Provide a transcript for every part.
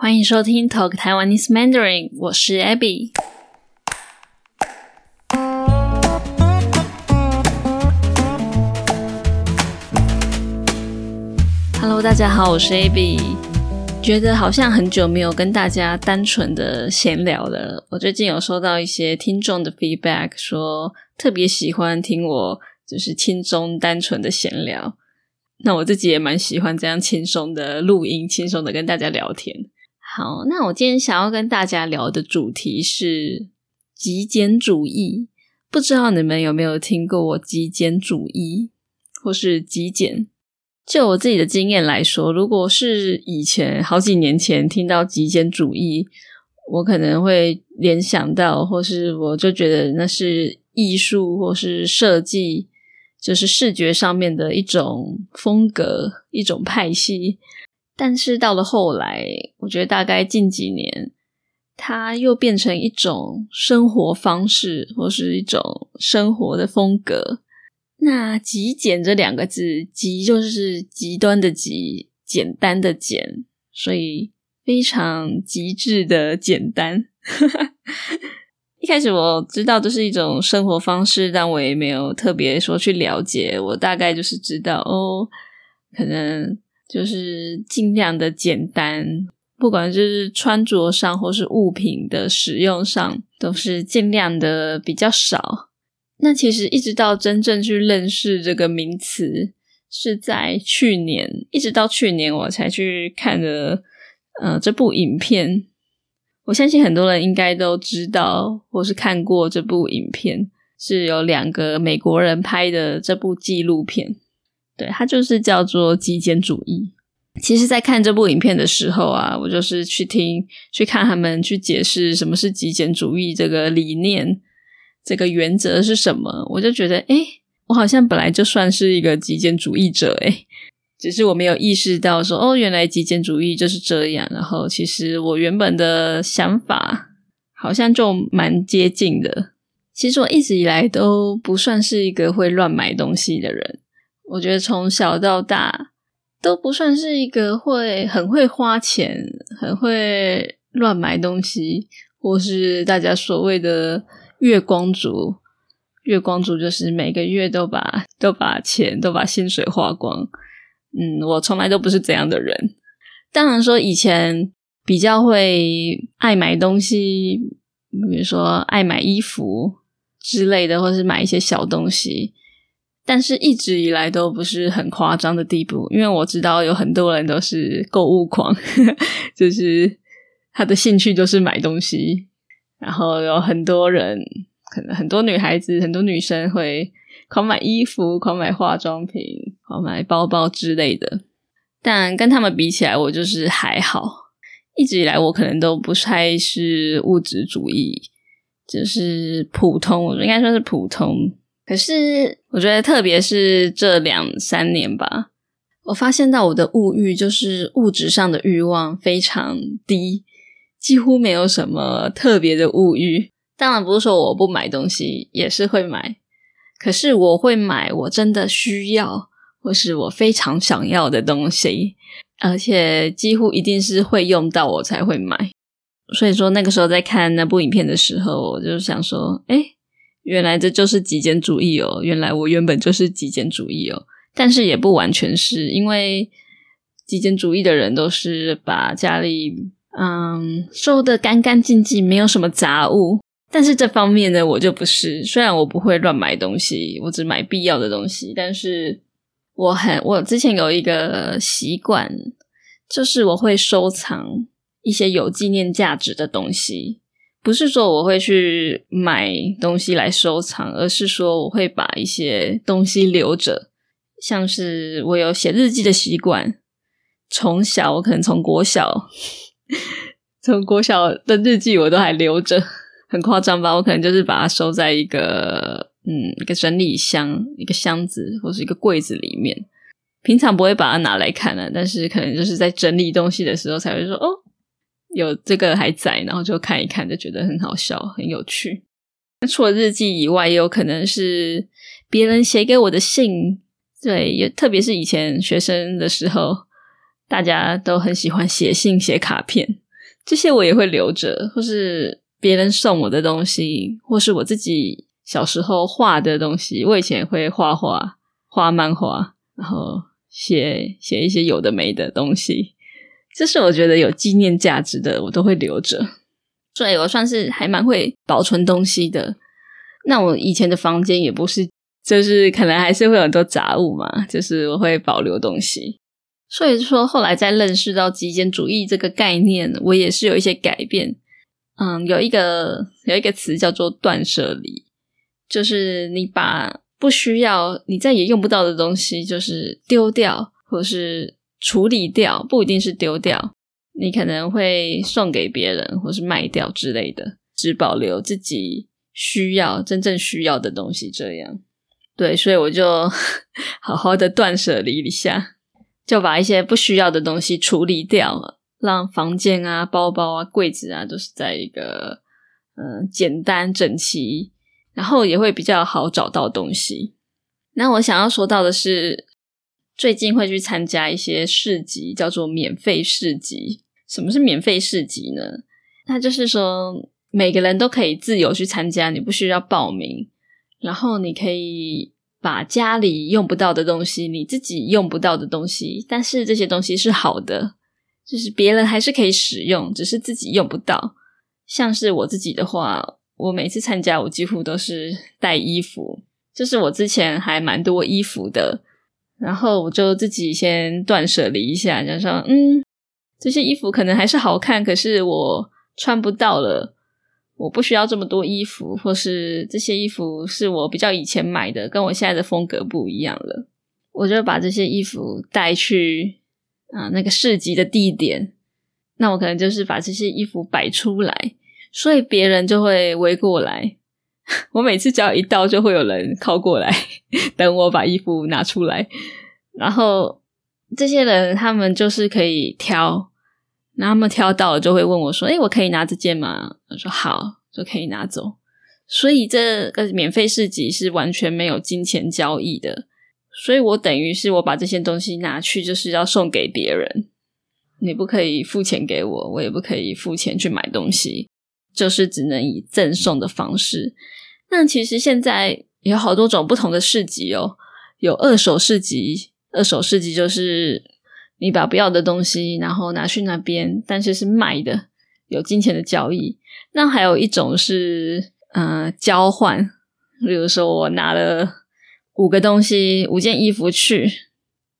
欢迎收听 Talk Taiwanese Mandarin，我是 Abby。Hello，大家好，我是 Abby。觉得好像很久没有跟大家单纯的闲聊了。我最近有收到一些听众的 feedback，说特别喜欢听我就是轻松单纯的闲聊。那我自己也蛮喜欢这样轻松的录音，轻松的跟大家聊天。好，那我今天想要跟大家聊的主题是极简主义。不知道你们有没有听过我极简主义，或是极简？就我自己的经验来说，如果是以前好几年前听到极简主义，我可能会联想到，或是我就觉得那是艺术或是设计，就是视觉上面的一种风格、一种派系。但是到了后来，我觉得大概近几年，它又变成一种生活方式，或是一种生活的风格。那“极简”这两个字，“极”就是极端的“极”，简单的“简”，所以非常极致的简单。一开始我知道这是一种生活方式，但我也没有特别说去了解。我大概就是知道，哦，可能就是尽量的简单，不管就是穿着上或是物品的使用上，都是尽量的比较少。那其实一直到真正去认识这个名词，是在去年，一直到去年我才去看的，呃，这部影片。我相信很多人应该都知道，或是看过这部影片，是有两个美国人拍的这部纪录片。对，它就是叫做《极简主义》。其实，在看这部影片的时候啊，我就是去听、去看他们去解释什么是极简主义这个理念。这个原则是什么？我就觉得，哎，我好像本来就算是一个极简主义者，哎，只是我没有意识到说，哦，原来极简主义就是这样。然后，其实我原本的想法好像就蛮接近的。其实我一直以来都不算是一个会乱买东西的人。我觉得从小到大都不算是一个会很会花钱、很会乱买东西，或是大家所谓的。月光族，月光族就是每个月都把都把钱都把薪水花光。嗯，我从来都不是这样的人。当然说以前比较会爱买东西，比如说爱买衣服之类的，或是买一些小东西，但是一直以来都不是很夸张的地步。因为我知道有很多人都是购物狂，就是他的兴趣就是买东西。然后有很多人，可能很多女孩子、很多女生会狂买衣服、狂买化妆品、狂买包包之类的。但跟他们比起来，我就是还好。一直以来，我可能都不太是物质主义，就是普通，我应该说是普通。可是我觉得，特别是这两三年吧，我发现到我的物欲，就是物质上的欲望非常低。几乎没有什么特别的物欲，当然不是说我不买东西，也是会买。可是我会买我真的需要或是我非常想要的东西，而且几乎一定是会用到我才会买。所以说那个时候在看那部影片的时候，我就想说：哎，原来这就是极简主义哦！原来我原本就是极简主义哦。但是也不完全是因为极简主义的人都是把家里。嗯，收的干干净净，没有什么杂物。但是这方面呢，我就不是。虽然我不会乱买东西，我只买必要的东西。但是我很，我之前有一个习惯，就是我会收藏一些有纪念价值的东西。不是说我会去买东西来收藏，而是说我会把一些东西留着。像是我有写日记的习惯，从小我可能从国小。从国小的日记我都还留着，很夸张吧？我可能就是把它收在一个嗯一个整理箱、一个箱子或是一个柜子里面。平常不会把它拿来看的，但是可能就是在整理东西的时候才会说哦，有这个还在，然后就看一看，就觉得很好笑、很有趣。那除了日记以外，也有可能是别人写给我的信，对，也特别是以前学生的时候。大家都很喜欢写信、写卡片，这些我也会留着，或是别人送我的东西，或是我自己小时候画的东西。我以前会画画、画漫画，然后写写一些有的没的东西，这是我觉得有纪念价值的，我都会留着。所以我算是还蛮会保存东西的。那我以前的房间也不是，就是可能还是会有很多杂物嘛，就是我会保留东西。所以说，后来在认识到极简主义这个概念，我也是有一些改变。嗯，有一个有一个词叫做断舍离，就是你把不需要、你再也用不到的东西，就是丢掉，或是处理掉，不一定是丢掉。你可能会送给别人，或是卖掉之类的，只保留自己需要、真正需要的东西。这样，对，所以我就 好好的断舍离一下，就把一些不需要的东西处理掉，让房间啊、包包啊、柜子啊都是在一个嗯简单整齐，然后也会比较好找到东西。那我想要说到的是，最近会去参加一些市集，叫做免费市集。什么是免费市集呢？那就是说每个人都可以自由去参加，你不需要报名，然后你可以把家里用不到的东西，你自己用不到的东西，但是这些东西是好的，就是别人还是可以使用，只是自己用不到。像是我自己的话，我每次参加，我几乎都是带衣服，就是我之前还蛮多衣服的，然后我就自己先断舍离一下，就说嗯。这些衣服可能还是好看，可是我穿不到了。我不需要这么多衣服，或是这些衣服是我比较以前买的，跟我现在的风格不一样了。我就把这些衣服带去啊那个市集的地点，那我可能就是把这些衣服摆出来，所以别人就会围过来。我每次只要一到，就会有人靠过来等我把衣服拿出来，然后。这些人他们就是可以挑，然后他们挑到了就会问我说：“哎，我可以拿这件吗？”我说：“好，就可以拿走。”所以这个免费市集是完全没有金钱交易的，所以我等于是我把这些东西拿去就是要送给别人，你不可以付钱给我，我也不可以付钱去买东西，就是只能以赠送的方式。那其实现在有好多种不同的市集哦，有二手市集。二手市集就是你把不要的东西，然后拿去那边，但是是卖的，有金钱的交易。那还有一种是，呃，交换。比如说，我拿了五个东西，五件衣服去，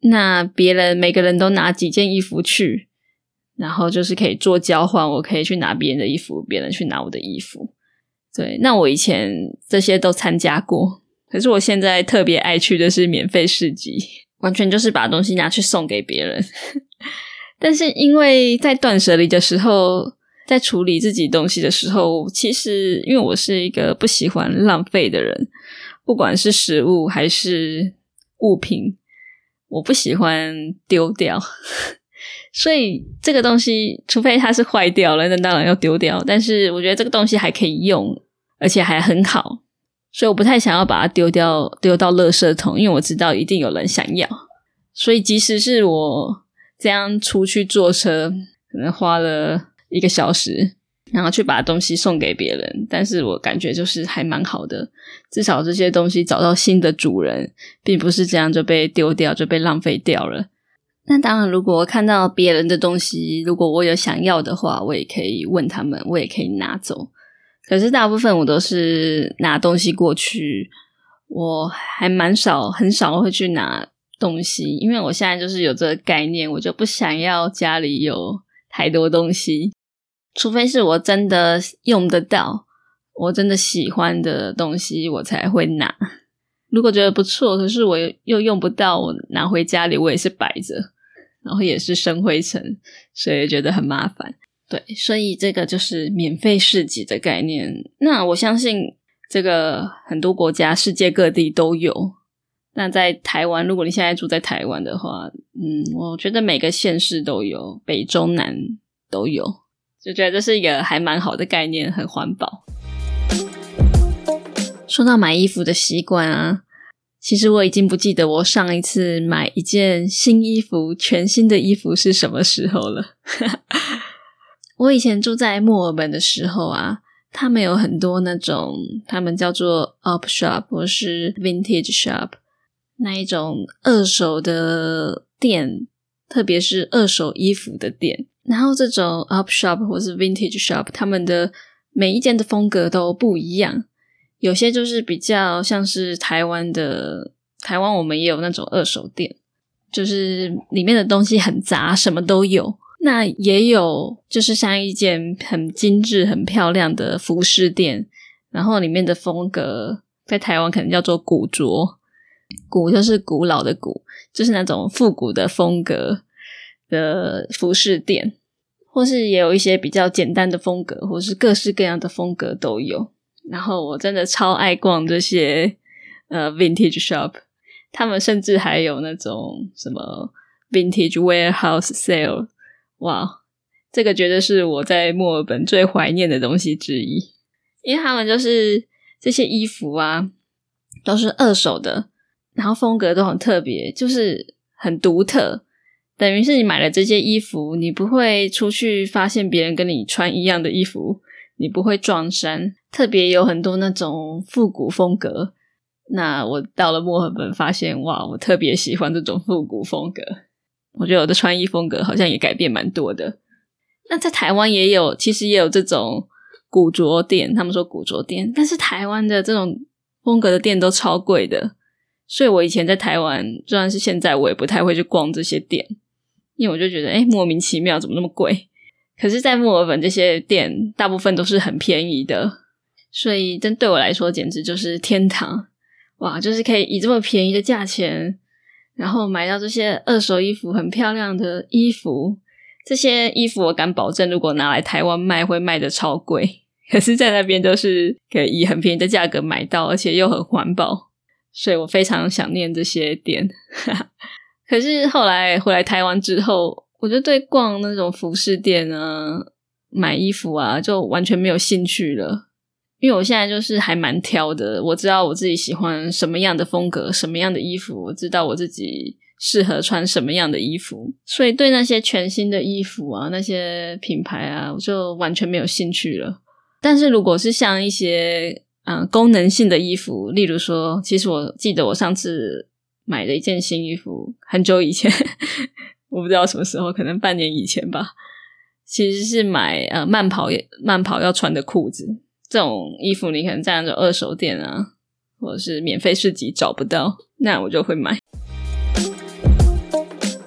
那别人每个人都拿几件衣服去，然后就是可以做交换。我可以去拿别人的衣服，别人去拿我的衣服。对，那我以前这些都参加过，可是我现在特别爱去的是免费市集。完全就是把东西拿去送给别人，但是因为在断舍离的时候，在处理自己东西的时候，其实因为我是一个不喜欢浪费的人，不管是食物还是物品，我不喜欢丢掉，所以这个东西除非它是坏掉了，那当然要丢掉。但是我觉得这个东西还可以用，而且还很好。所以我不太想要把它丢掉，丢到垃圾桶，因为我知道一定有人想要。所以即使是我这样出去坐车，可能花了一个小时，然后去把东西送给别人，但是我感觉就是还蛮好的，至少这些东西找到新的主人，并不是这样就被丢掉，就被浪费掉了。那当然，如果看到别人的东西，如果我有想要的话，我也可以问他们，我也可以拿走。可是大部分我都是拿东西过去，我还蛮少，很少会去拿东西，因为我现在就是有这个概念，我就不想要家里有太多东西，除非是我真的用得到，我真的喜欢的东西，我才会拿。如果觉得不错，可是我又用不到，我拿回家里我也是摆着，然后也是生灰尘，所以觉得很麻烦。对，所以这个就是免费市集的概念。那我相信这个很多国家、世界各地都有。那在台湾，如果你现在住在台湾的话，嗯，我觉得每个县市都有，北中南都有，就觉得这是一个还蛮好的概念，很环保。说到买衣服的习惯啊，其实我已经不记得我上一次买一件新衣服、全新的衣服是什么时候了。我以前住在墨尔本的时候啊，他们有很多那种，他们叫做 up shop 或是 vintage shop 那一种二手的店，特别是二手衣服的店。然后这种 up shop 或是 vintage shop，他们的每一件的风格都不一样。有些就是比较像是台湾的，台湾我们也有那种二手店，就是里面的东西很杂，什么都有。那也有就是像一件很精致、很漂亮的服饰店，然后里面的风格在台湾可能叫做古着，古就是古老的古，就是那种复古的风格的服饰店，或是也有一些比较简单的风格，或是各式各样的风格都有。然后我真的超爱逛这些呃 vintage shop，他们甚至还有那种什么 vintage warehouse sale，哇，这个绝对是我在墨尔本最怀念的东西之一，因为他们就是这些衣服啊，都是二手的，然后风格都很特别，就是很独特，等于是你买了这些衣服，你不会出去发现别人跟你穿一样的衣服。你不会撞衫，特别有很多那种复古风格。那我到了墨尔本，发现哇，我特别喜欢这种复古风格。我觉得我的穿衣风格好像也改变蛮多的。那在台湾也有，其实也有这种古着店，他们说古着店，但是台湾的这种风格的店都超贵的。所以我以前在台湾，就算是现在，我也不太会去逛这些店，因为我就觉得，哎，莫名其妙，怎么那么贵？可是，在墨尔本这些店大部分都是很便宜的，所以这对我来说简直就是天堂哇！就是可以以这么便宜的价钱，然后买到这些二手衣服，很漂亮的衣服。这些衣服我敢保证，如果拿来台湾卖，会卖的超贵。可是，在那边都是可以以很便宜的价格买到，而且又很环保，所以我非常想念这些店。可是后来回来台湾之后。我就对逛那种服饰店啊、买衣服啊，就完全没有兴趣了。因为我现在就是还蛮挑的，我知道我自己喜欢什么样的风格、什么样的衣服，我知道我自己适合穿什么样的衣服，所以对那些全新的衣服啊、那些品牌啊，我就完全没有兴趣了。但是如果是像一些嗯功能性的衣服，例如说，其实我记得我上次买了一件新衣服，很久以前。我不知道什么时候，可能半年以前吧。其实是买呃慢跑慢跑要穿的裤子，这种衣服你可能在那种二手店啊，或者是免费市集找不到，那我就会买。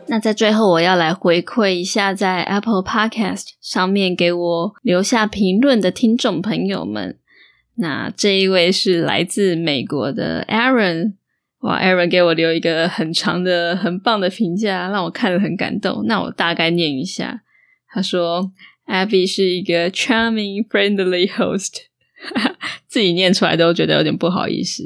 那在最后，我要来回馈一下在 Apple Podcast 上面给我留下评论的听众朋友们。那这一位是来自美国的 Aaron。哇，Aaron 给我留一个很长的、很棒的评价，让我看了很感动。那我大概念一下，他说：“Abby 是一个 charming, friendly host。”自己念出来都觉得有点不好意思。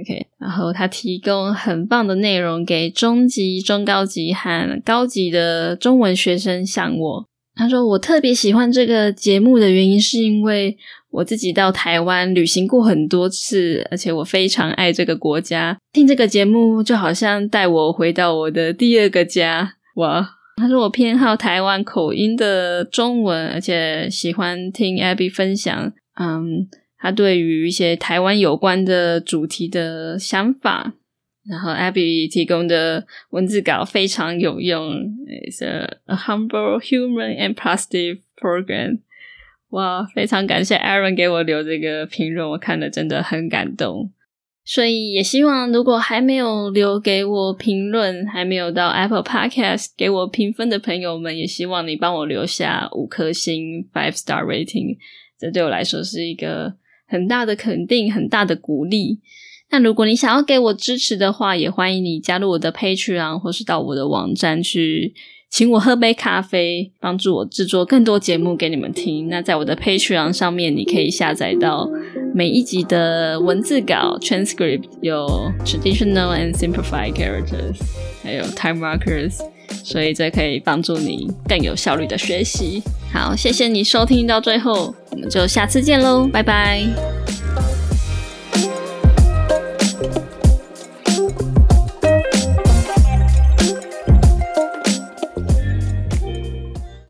OK，然后他提供很棒的内容给中级、中高级和高级的中文学生，像我。他说：“我特别喜欢这个节目的原因，是因为。”我自己到台湾旅行过很多次，而且我非常爱这个国家。听这个节目就好像带我回到我的第二个家。哇！他说我偏好台湾口音的中文，而且喜欢听 Abby 分享。嗯，他对于一些台湾有关的主题的想法。然后 Abby 提供的文字稿非常有用。It's a humble, human, and positive program. 哇，非常感谢 Aaron 给我留这个评论，我看了真的很感动。所以也希望，如果还没有留给我评论，还没有到 Apple Podcast 给我评分的朋友们，也希望你帮我留下五颗星 （five star rating）。这对我来说是一个很大的肯定，很大的鼓励。那如果你想要给我支持的话，也欢迎你加入我的 Patreon，或是到我的网站去。请我喝杯咖啡，帮助我制作更多节目给你们听。那在我的 Patreon 上面，你可以下载到每一集的文字稿 transcript，有 traditional and simplified characters，还有 time markers，所以这可以帮助你更有效率的学习。好，谢谢你收听到最后，我们就下次见喽，拜拜。